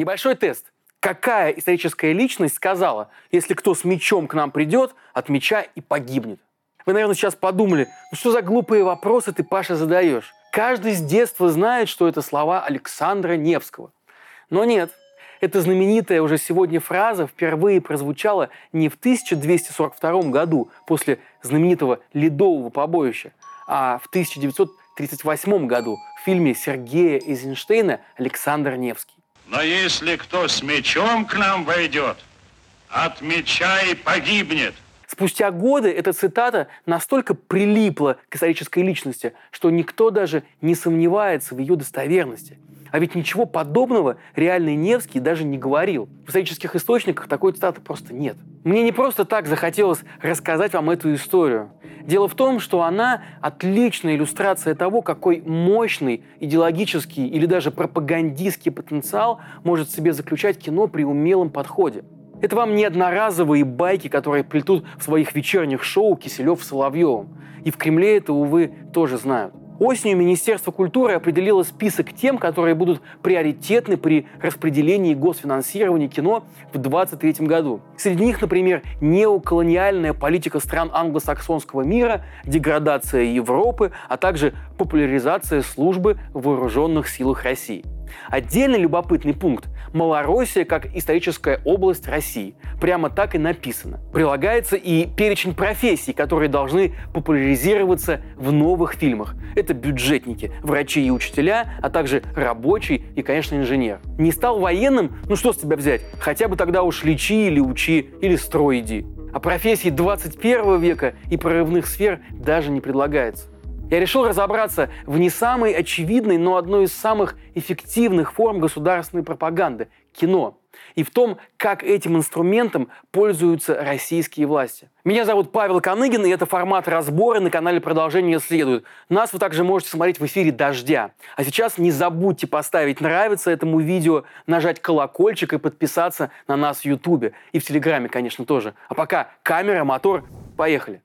Небольшой тест. Какая историческая личность сказала, если кто с мечом к нам придет, от меча и погибнет? Вы, наверное, сейчас подумали, ну что за глупые вопросы ты, Паша, задаешь? Каждый с детства знает, что это слова Александра Невского. Но нет, эта знаменитая уже сегодня фраза впервые прозвучала не в 1242 году после знаменитого Ледового побоища, а в 1938 году в фильме Сергея Эйзенштейна «Александр Невский». Но если кто с мечом к нам войдет, от меча и погибнет. Спустя годы эта цитата настолько прилипла к исторической личности, что никто даже не сомневается в ее достоверности – а ведь ничего подобного реальный Невский даже не говорил. В исторических источниках такой цитаты просто нет. Мне не просто так захотелось рассказать вам эту историю. Дело в том, что она отличная иллюстрация того, какой мощный идеологический или даже пропагандистский потенциал может в себе заключать кино при умелом подходе. Это вам не одноразовые байки, которые плетут в своих вечерних шоу Киселев с Соловьевым. И в Кремле это, увы, тоже знают. Осенью Министерство культуры определило список тем, которые будут приоритетны при распределении госфинансирования кино в 2023 году. Среди них, например, неоколониальная политика стран англосаксонского мира, деградация Европы, а также популяризация службы в вооруженных силах России. Отдельный любопытный пункт – Малороссия как историческая область России. Прямо так и написано. Прилагается и перечень профессий, которые должны популяризироваться в новых фильмах. Это бюджетники, врачи и учителя, а также рабочий и, конечно, инженер. Не стал военным? Ну что с тебя взять? Хотя бы тогда уж лечи или учи, или строй иди. А профессии 21 века и прорывных сфер даже не предлагается я решил разобраться в не самой очевидной, но одной из самых эффективных форм государственной пропаганды – кино. И в том, как этим инструментом пользуются российские власти. Меня зовут Павел Коныгин, и это формат разбора на канале «Продолжение следует». Нас вы также можете смотреть в эфире «Дождя». А сейчас не забудьте поставить «Нравится» этому видео, нажать колокольчик и подписаться на нас в Ютубе. И в Телеграме, конечно, тоже. А пока камера, мотор, поехали.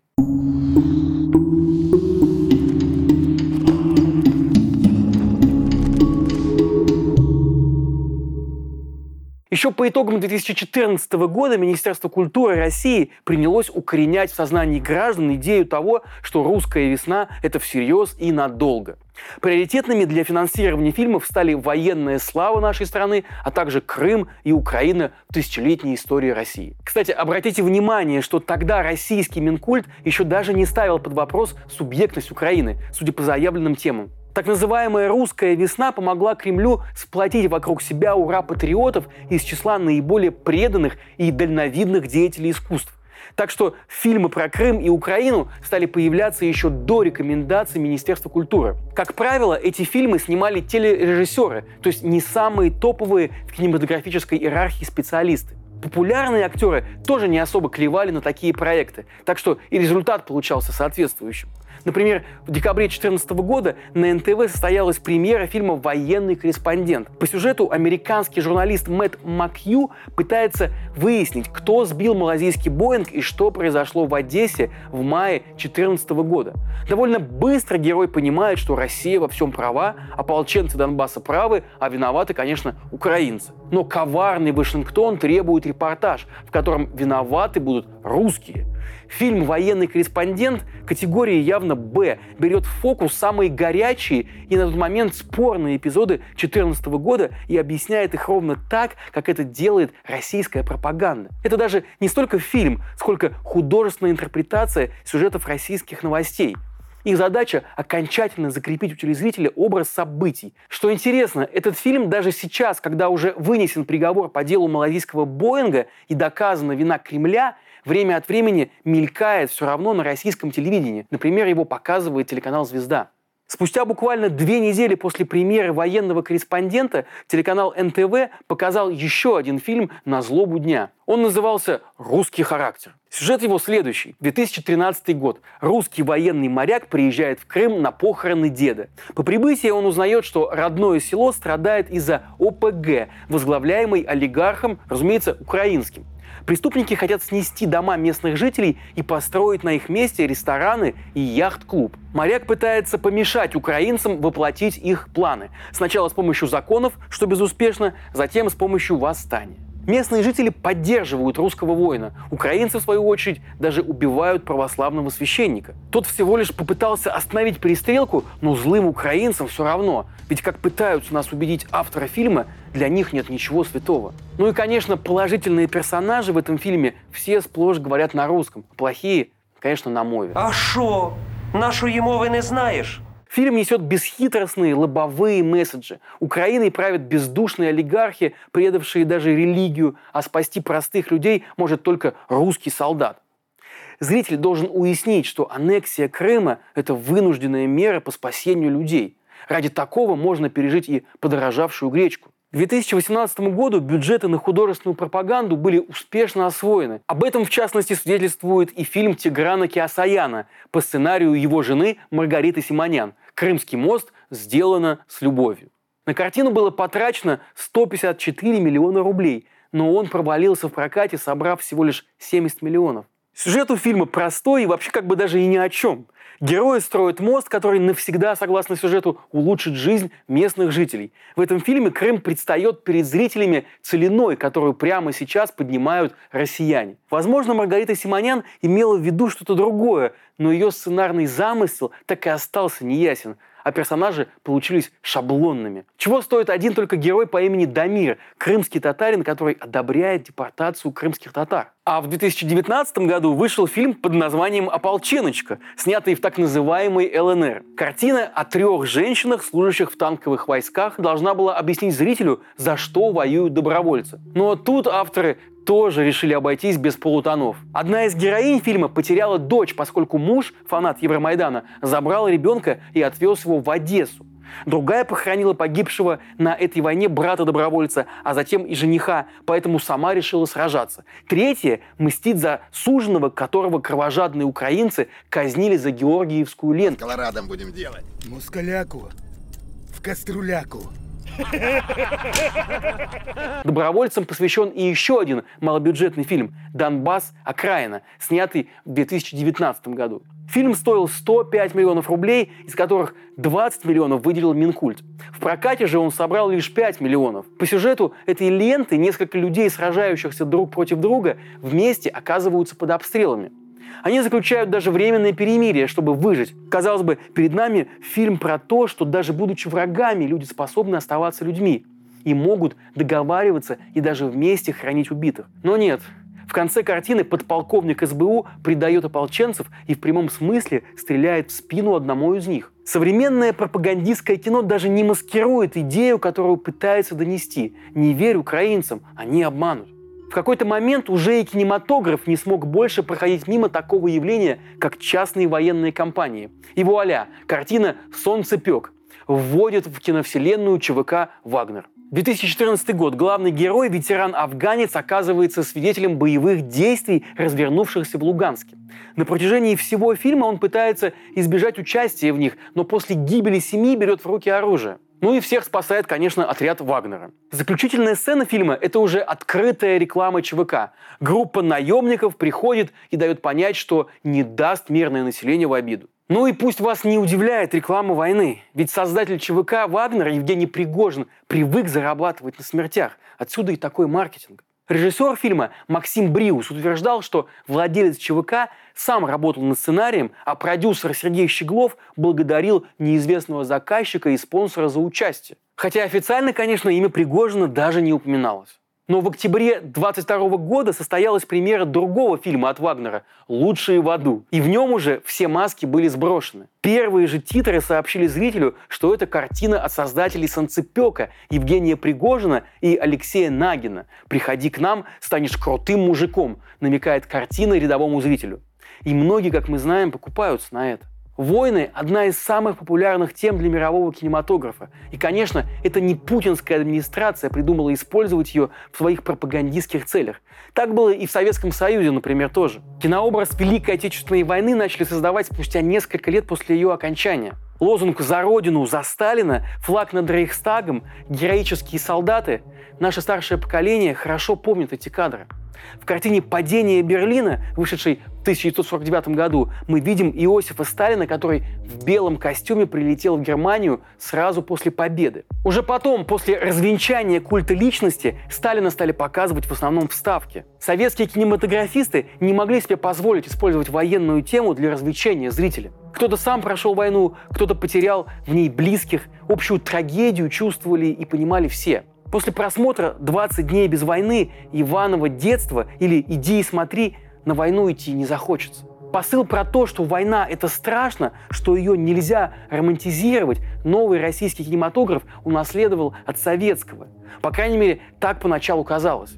Еще по итогам 2014 года Министерство культуры России принялось укоренять в сознании граждан идею того, что русская весна – это всерьез и надолго. Приоритетными для финансирования фильмов стали военная слава нашей страны, а также Крым и Украина в тысячелетней истории России. Кстати, обратите внимание, что тогда российский Минкульт еще даже не ставил под вопрос субъектность Украины, судя по заявленным темам. Так называемая «русская весна» помогла Кремлю сплотить вокруг себя ура-патриотов из числа наиболее преданных и дальновидных деятелей искусств. Так что фильмы про Крым и Украину стали появляться еще до рекомендаций Министерства культуры. Как правило, эти фильмы снимали телережиссеры, то есть не самые топовые в кинематографической иерархии специалисты. Популярные актеры тоже не особо клевали на такие проекты, так что и результат получался соответствующим. Например, в декабре 2014 года на НТВ состоялась премьера фильма «Военный корреспондент». По сюжету американский журналист Мэтт Макью пытается выяснить, кто сбил малазийский Боинг и что произошло в Одессе в мае 2014 года. Довольно быстро герой понимает, что Россия во всем права, ополченцы Донбасса правы, а виноваты, конечно, украинцы. Но коварный Вашингтон требует репортаж, в котором виноваты будут русские. Фильм «Военный корреспондент» категории явно «Б» берет в фокус самые горячие и на тот момент спорные эпизоды 2014 года и объясняет их ровно так, как это делает российская пропаганда. Это даже не столько фильм, сколько художественная интерпретация сюжетов российских новостей. Их задача – окончательно закрепить у телезрителя образ событий. Что интересно, этот фильм даже сейчас, когда уже вынесен приговор по делу малазийского Боинга и доказана вина Кремля, время от времени мелькает все равно на российском телевидении. Например, его показывает телеканал «Звезда». Спустя буквально две недели после премьеры военного корреспондента телеканал НТВ показал еще один фильм «На злобу дня». Он назывался «Русский характер». Сюжет его следующий. 2013 год. Русский военный моряк приезжает в Крым на похороны деда. По прибытии он узнает, что родное село страдает из-за ОПГ, возглавляемой олигархом, разумеется, украинским. Преступники хотят снести дома местных жителей и построить на их месте рестораны и яхт-клуб. Моряк пытается помешать украинцам воплотить их планы. Сначала с помощью законов, что безуспешно, затем с помощью восстания. Местные жители поддерживают русского воина. Украинцы, в свою очередь, даже убивают православного священника. Тот всего лишь попытался остановить перестрелку, но злым украинцам все равно. Ведь как пытаются нас убедить авторы фильма, для них нет ничего святого. Ну и, конечно, положительные персонажи в этом фильме все сплошь говорят на русском. Плохие, конечно, на мове. А що? Нашої мови не знаєш? Фильм несет бесхитростные лобовые месседжи. Украиной правят бездушные олигархи, предавшие даже религию, а спасти простых людей может только русский солдат. Зритель должен уяснить, что аннексия Крыма – это вынужденная мера по спасению людей. Ради такого можно пережить и подорожавшую гречку. К 2018 году бюджеты на художественную пропаганду были успешно освоены. Об этом, в частности, свидетельствует и фильм Тиграна Киасаяна по сценарию его жены Маргариты Симонян «Крымский мост сделано с любовью». На картину было потрачено 154 миллиона рублей, но он провалился в прокате, собрав всего лишь 70 миллионов. Сюжет у фильма простой и вообще как бы даже и ни о чем. Герои строят мост, который навсегда, согласно сюжету, улучшит жизнь местных жителей. В этом фильме Крым предстает перед зрителями целиной, которую прямо сейчас поднимают россияне. Возможно, Маргарита Симонян имела в виду что-то другое, но ее сценарный замысел так и остался неясен а персонажи получились шаблонными. Чего стоит один только герой по имени Дамир, крымский татарин, который одобряет депортацию крымских татар. А в 2019 году вышел фильм под названием «Ополченочка», снятый в так называемой ЛНР. Картина о трех женщинах, служащих в танковых войсках, должна была объяснить зрителю, за что воюют добровольцы. Но тут авторы тоже решили обойтись без полутонов. Одна из героинь фильма потеряла дочь, поскольку муж, фанат Евромайдана, забрал ребенка и отвез его в Одессу. Другая похоронила погибшего на этой войне брата-добровольца, а затем и жениха, поэтому сама решила сражаться. Третья мстит за суженого, которого кровожадные украинцы казнили за Георгиевскую ленту. Колорадом будем делать. Мускаляку. В кастрюляку. Добровольцам посвящен и еще один малобюджетный фильм «Донбасс. Окраина», снятый в 2019 году. Фильм стоил 105 миллионов рублей, из которых 20 миллионов выделил Минкульт. В прокате же он собрал лишь 5 миллионов. По сюжету этой ленты несколько людей, сражающихся друг против друга, вместе оказываются под обстрелами. Они заключают даже временное перемирие, чтобы выжить. Казалось бы, перед нами фильм про то, что даже будучи врагами, люди способны оставаться людьми и могут договариваться и даже вместе хранить убитых. Но нет, в конце картины подполковник СБУ предает ополченцев и в прямом смысле стреляет в спину одному из них. Современное пропагандистское кино даже не маскирует идею, которую пытается донести. Не верь украинцам, они обманут. В какой-то момент уже и кинематограф не смог больше проходить мимо такого явления, как частные военные компании. И вуаля, картина «Солнцепек» вводит в киновселенную ЧВК «Вагнер». 2014 год. Главный герой, ветеран-афганец, оказывается свидетелем боевых действий, развернувшихся в Луганске. На протяжении всего фильма он пытается избежать участия в них, но после гибели семьи берет в руки оружие. Ну и всех спасает, конечно, отряд Вагнера. Заключительная сцена фильма – это уже открытая реклама ЧВК. Группа наемников приходит и дает понять, что не даст мирное население в обиду. Ну и пусть вас не удивляет реклама войны, ведь создатель ЧВК Вагнер Евгений Пригожин привык зарабатывать на смертях. Отсюда и такой маркетинг. Режиссер фильма Максим Бриус утверждал, что владелец ЧВК сам работал над сценарием, а продюсер Сергей Щеглов благодарил неизвестного заказчика и спонсора за участие. Хотя официально, конечно, имя Пригожина даже не упоминалось. Но в октябре 22 года состоялась премьера другого фильма от Вагнера «Лучшие в аду». И в нем уже все маски были сброшены. Первые же титры сообщили зрителю, что это картина от создателей «Санцепека» Евгения Пригожина и Алексея Нагина. «Приходи к нам, станешь крутым мужиком», намекает картина рядовому зрителю. И многие, как мы знаем, покупаются на это. Войны – одна из самых популярных тем для мирового кинематографа. И, конечно, это не путинская администрация придумала использовать ее в своих пропагандистских целях. Так было и в Советском Союзе, например, тоже. Кинообраз Великой Отечественной войны начали создавать спустя несколько лет после ее окончания. Лозунг «За Родину, за Сталина», флаг над Рейхстагом, героические солдаты – наше старшее поколение хорошо помнит эти кадры. В картине «Падение Берлина», вышедшей в 1949 году, мы видим Иосифа Сталина, который в белом костюме прилетел в Германию сразу после победы. Уже потом, после развенчания культа личности, Сталина стали показывать в основном вставки. Советские кинематографисты не могли себе позволить использовать военную тему для развлечения зрителя. Кто-то сам прошел войну, кто-то потерял в ней близких, общую трагедию чувствовали и понимали все – После просмотра «20 дней без войны», «Иваново детство» или «Иди и смотри» на войну идти не захочется. Посыл про то, что война – это страшно, что ее нельзя романтизировать, новый российский кинематограф унаследовал от советского. По крайней мере, так поначалу казалось.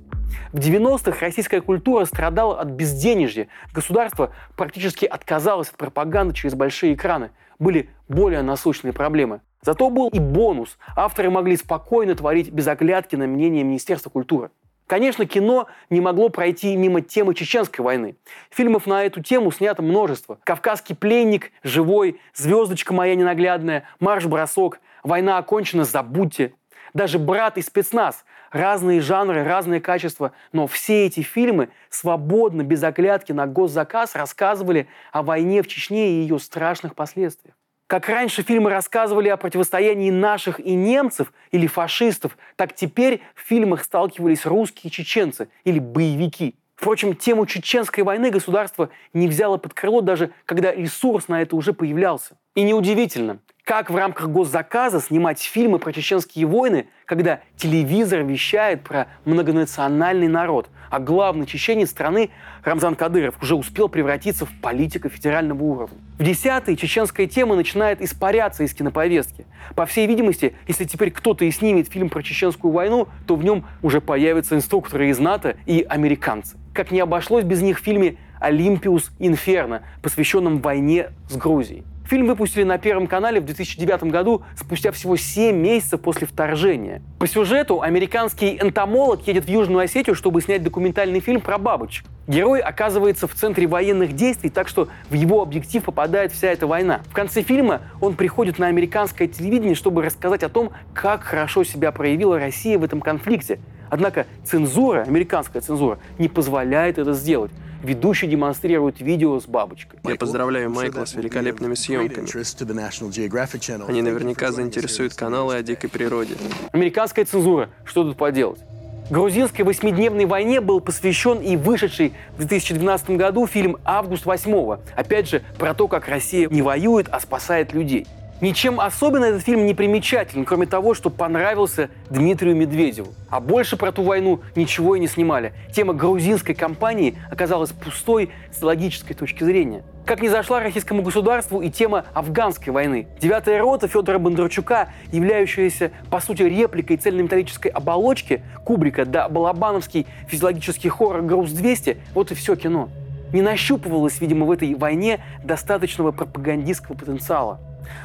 В 90-х российская культура страдала от безденежья. Государство практически отказалось от пропаганды через большие экраны. Были более насущные проблемы. Зато был и бонус. Авторы могли спокойно творить без оглядки на мнение Министерства культуры. Конечно, кино не могло пройти мимо темы Чеченской войны. Фильмов на эту тему снято множество. «Кавказский пленник», «Живой», «Звездочка моя ненаглядная», «Марш-бросок», «Война окончена», «Забудьте». Даже «Брат» и «Спецназ». Разные жанры, разные качества. Но все эти фильмы свободно, без оглядки на госзаказ рассказывали о войне в Чечне и ее страшных последствиях. Как раньше фильмы рассказывали о противостоянии наших и немцев или фашистов, так теперь в фильмах сталкивались русские чеченцы или боевики. Впрочем, тему чеченской войны государство не взяло под крыло, даже когда ресурс на это уже появлялся. И неудивительно, как в рамках госзаказа снимать фильмы про чеченские войны, когда телевизор вещает про многонациональный народ, а главный чеченец страны Рамзан Кадыров уже успел превратиться в политика федерального уровня. В десятые чеченская тема начинает испаряться из киноповестки. По всей видимости, если теперь кто-то и снимет фильм про чеченскую войну, то в нем уже появятся инструкторы из НАТО и американцы. Как не обошлось без них в фильме «Олимпиус Инферно», посвященном войне с Грузией. Фильм выпустили на Первом канале в 2009 году, спустя всего 7 месяцев после вторжения. По сюжету американский энтомолог едет в Южную Осетию, чтобы снять документальный фильм про бабочек. Герой оказывается в центре военных действий, так что в его объектив попадает вся эта война. В конце фильма он приходит на американское телевидение, чтобы рассказать о том, как хорошо себя проявила Россия в этом конфликте. Однако цензура, американская цензура, не позволяет это сделать ведущий демонстрирует видео с бабочкой. Я поздравляю Майкла с великолепными съемками. Они наверняка заинтересуют каналы о дикой природе. Американская цензура. Что тут поделать? Грузинской восьмидневной войне был посвящен и вышедший в 2012 году фильм «Август 8 Опять же, про то, как Россия не воюет, а спасает людей. Ничем особенно этот фильм не примечателен, кроме того, что понравился Дмитрию Медведеву. А больше про ту войну ничего и не снимали. Тема грузинской кампании оказалась пустой с логической точки зрения. Как не зашла российскому государству и тема афганской войны. Девятая рота Федора Бондарчука, являющаяся, по сути, репликой цельнометаллической оболочки Кубрика да балабановский физиологический хоррор «Груз-200» – вот и все кино. Не нащупывалось, видимо, в этой войне достаточного пропагандистского потенциала.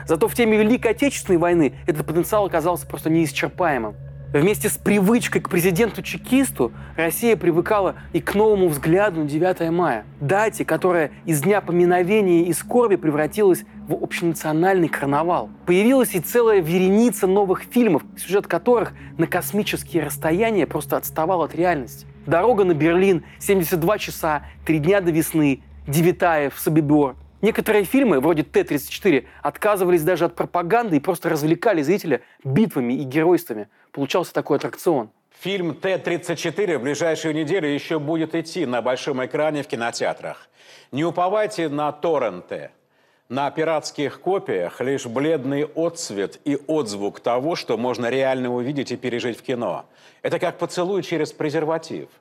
Зато в теме Великой Отечественной войны этот потенциал оказался просто неисчерпаемым. Вместе с привычкой к президенту-чекисту Россия привыкала и к новому взгляду на 9 мая. Дате, которая из дня поминовения и скорби превратилась в общенациональный карнавал. Появилась и целая вереница новых фильмов, сюжет которых на космические расстояния просто отставал от реальности. «Дорога на Берлин», «72 часа», «Три дня до весны», «Девятаев», «Собибор», Некоторые фильмы, вроде Т-34, отказывались даже от пропаганды и просто развлекали зрителя битвами и геройствами. Получался такой аттракцион. Фильм Т-34 в ближайшую неделю еще будет идти на большом экране в кинотеатрах. Не уповайте на торренты. На пиратских копиях лишь бледный отцвет и отзвук того, что можно реально увидеть и пережить в кино. Это как поцелуй через презерватив –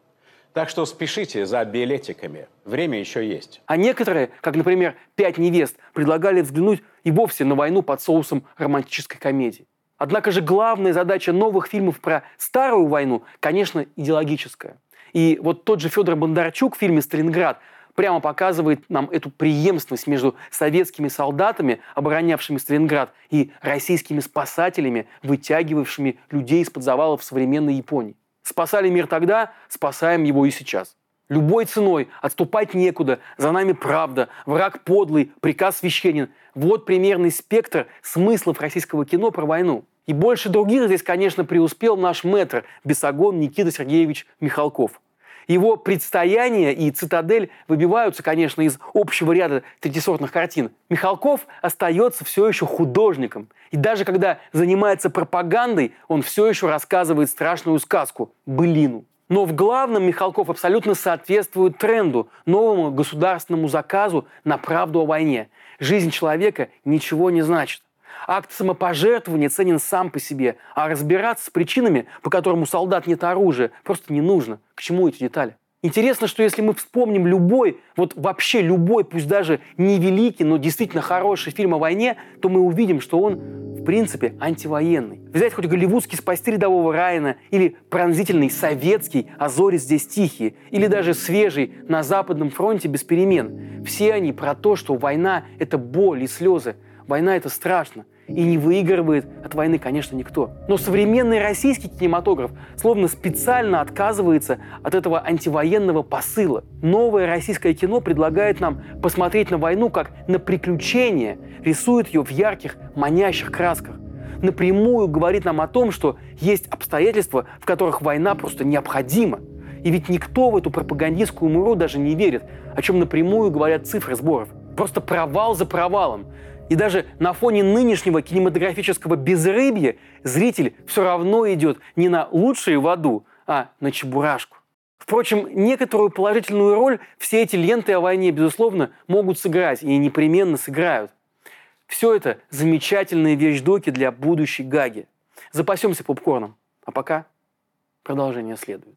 так что спешите за билетиками. Время еще есть. А некоторые, как, например, «Пять невест», предлагали взглянуть и вовсе на войну под соусом романтической комедии. Однако же главная задача новых фильмов про старую войну, конечно, идеологическая. И вот тот же Федор Бондарчук в фильме «Сталинград» прямо показывает нам эту преемственность между советскими солдатами, оборонявшими Сталинград, и российскими спасателями, вытягивавшими людей из-под завалов современной Японии. Спасали мир тогда, спасаем его и сейчас. Любой ценой, отступать некуда, за нами правда, враг подлый, приказ священен. Вот примерный спектр смыслов российского кино про войну. И больше других здесь, конечно, преуспел наш мэтр, бесогон Никита Сергеевич Михалков. Его предстояние и цитадель выбиваются, конечно, из общего ряда третисортных картин. Михалков остается все еще художником. И даже когда занимается пропагандой, он все еще рассказывает страшную сказку – былину. Но в главном Михалков абсолютно соответствует тренду, новому государственному заказу на правду о войне. Жизнь человека ничего не значит. Акт самопожертвования ценен сам по себе, а разбираться с причинами, по которым у солдат нет оружия, просто не нужно. К чему эти детали? Интересно, что если мы вспомним любой, вот вообще любой, пусть даже не великий, но действительно хороший фильм о войне, то мы увидим, что он, в принципе, антивоенный. Взять хоть голливудский «Спасти рядового Райана» или пронзительный советский «А зори здесь тихие», или даже свежий «На Западном фронте без перемен». Все они про то, что война – это боль и слезы, Война – это страшно. И не выигрывает от войны, конечно, никто. Но современный российский кинематограф словно специально отказывается от этого антивоенного посыла. Новое российское кино предлагает нам посмотреть на войну как на приключение, рисует ее в ярких, манящих красках. Напрямую говорит нам о том, что есть обстоятельства, в которых война просто необходима. И ведь никто в эту пропагандистскую муру даже не верит, о чем напрямую говорят цифры сборов. Просто провал за провалом. И даже на фоне нынешнего кинематографического безрыбья зритель все равно идет не на лучшую воду, а на чебурашку. Впрочем, некоторую положительную роль все эти ленты о войне, безусловно, могут сыграть и непременно сыграют. Все это замечательные вещдоки для будущей Гаги. Запасемся попкорном. А пока продолжение следует.